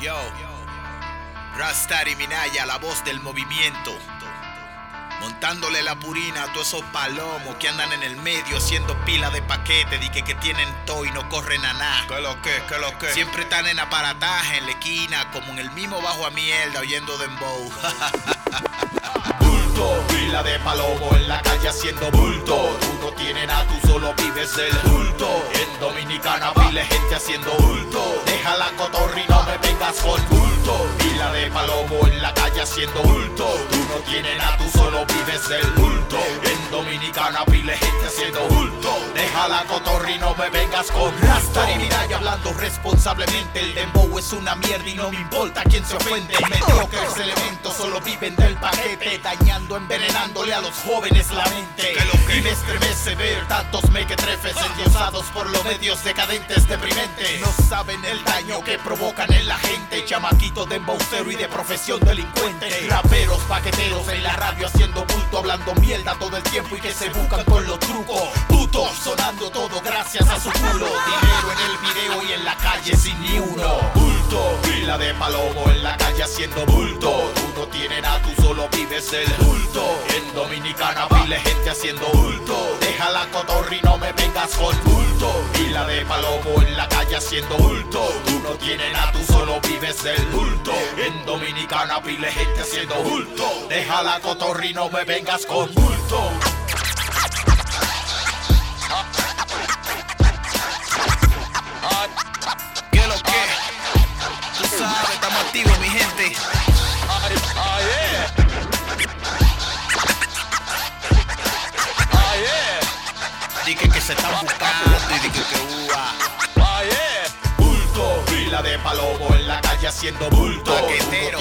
Yo, Rastari Minaya, la voz del movimiento. Montándole la purina a todos esos palomos que andan en el medio haciendo pila de paquete, di que, que tienen todo y no corren a nada. ¿Qué lo que? ¿Qué lo que? Siempre están en aparataje, en la esquina, como en el mismo bajo a mierda, oyendo dembow. bulto, pila de palomo en la calle haciendo bulto. Tú no tienes nada, tú solo vives el bulto. En Dominicana pile gente haciendo bulto. Deja la cotorri, no me vengas con bulto. Pila de palomo en la calle haciendo bulto. Tú no tienes nada, tú solo vives el bulto. En Dominicana pile gente haciendo bulto. Deja la cotorri, no me vengas con Rastar y y hablando responsablemente. El dembow es una mierda y no me importa quién se ofende. Mediocres elementos solo viven del paquete, dañando, envenenándole a los jóvenes la mente. Y me estremece ver tantos mequetrefes endiosados por los medios decadentes deprimentes. No saben el daño que provocan en la gente. Chamaquito de embaucero y de profesión delincuente. Raperos, paqueteros en la radio haciendo bulto, hablando mierda todo el tiempo y que se buscan con los trucos. Putos sonando todo gracias a su culo. Dinero en el video y en la calle sin ni uno. bulto. Pila de palomo en la calle haciendo bulto. Tú no tienes nada, tú solo vives el bulto. En Dominicana pile gente haciendo bulto. Deja la cotorri, no me vengas con bulto. Pila de palomo en la calle haciendo bulto. Tú no tienes nada, tú solo vives el bulto. En Dominicana pile gente haciendo bulto. Deja la cotorri, no me vengas con bulto. Tú sabes, estamos activos, mi gente. Dije que se están buscando y dije que ua. Bulto, pila de palomo en la calle haciendo bulto. Paquetero.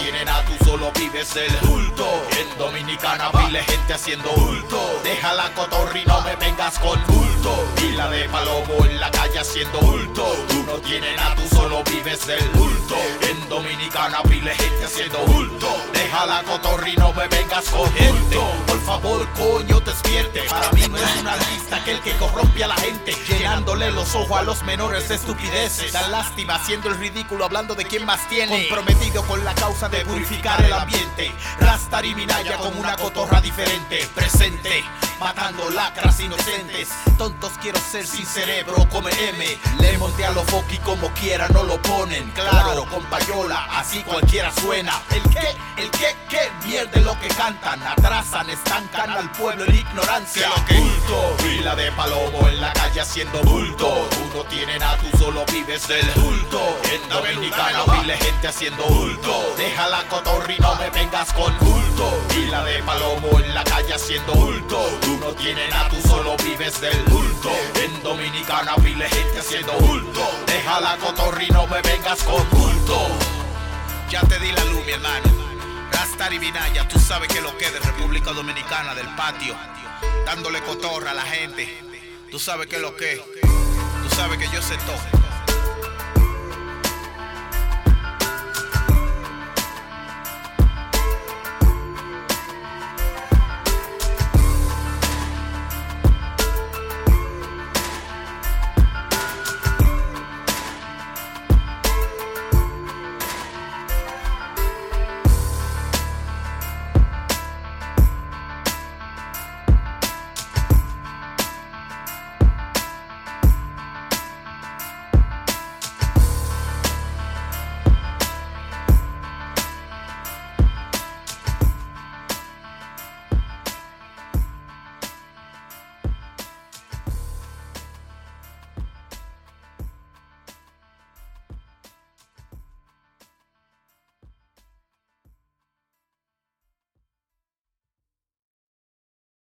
Vives el bulto. En Dominicana pile gente haciendo bulto. Deja la cotorri, no me vengas con bulto. Pila de palomo en la calle haciendo bulto. Tú no tienes nada, tú solo vives el bulto. En Dominicana pile gente haciendo bulto. Deja la cotorri, no me vengas con bulto. Por favor, coño, despierte. Para mí no es una lista aquel que corrompe a la gente, llenándole los ojos a los menores de estupideces. Dan lástima haciendo el ridículo, hablando de quién más tiene. Comprometido con la causa de purificar el ambiente. Rastar y Minaya con una cotorra diferente. Presente. Matando lacras inocentes, tontos quiero ser sin cerebro, come M. Le monté a los foki como quiera, no lo ponen. Claro, con payola, así cualquiera suena. El qué, el qué, qué, mierda lo que cantan. Atrasan, estancan al pueblo en ignorancia. bulto, pila de palomo en la calle haciendo bulto. Tú no tienes nada, tú solo vives del bulto. En Dominicana pile gente haciendo bulto. Deja la cotorri, no me vengas con bulto. Pila de palomo en la calle haciendo bulto. Tú no tienes nada, tú solo vives del bulto. En Dominicana pile gente haciendo bulto. Deja la cotorri, no me vengas con bulto. Ya te di la luz, mi hermano. Rastar y Vinaya, tú sabes que lo que de República Dominicana, del patio. Dándole cotorra a la gente. Tú sabes que lo que. Tú sabes que yo sé todo.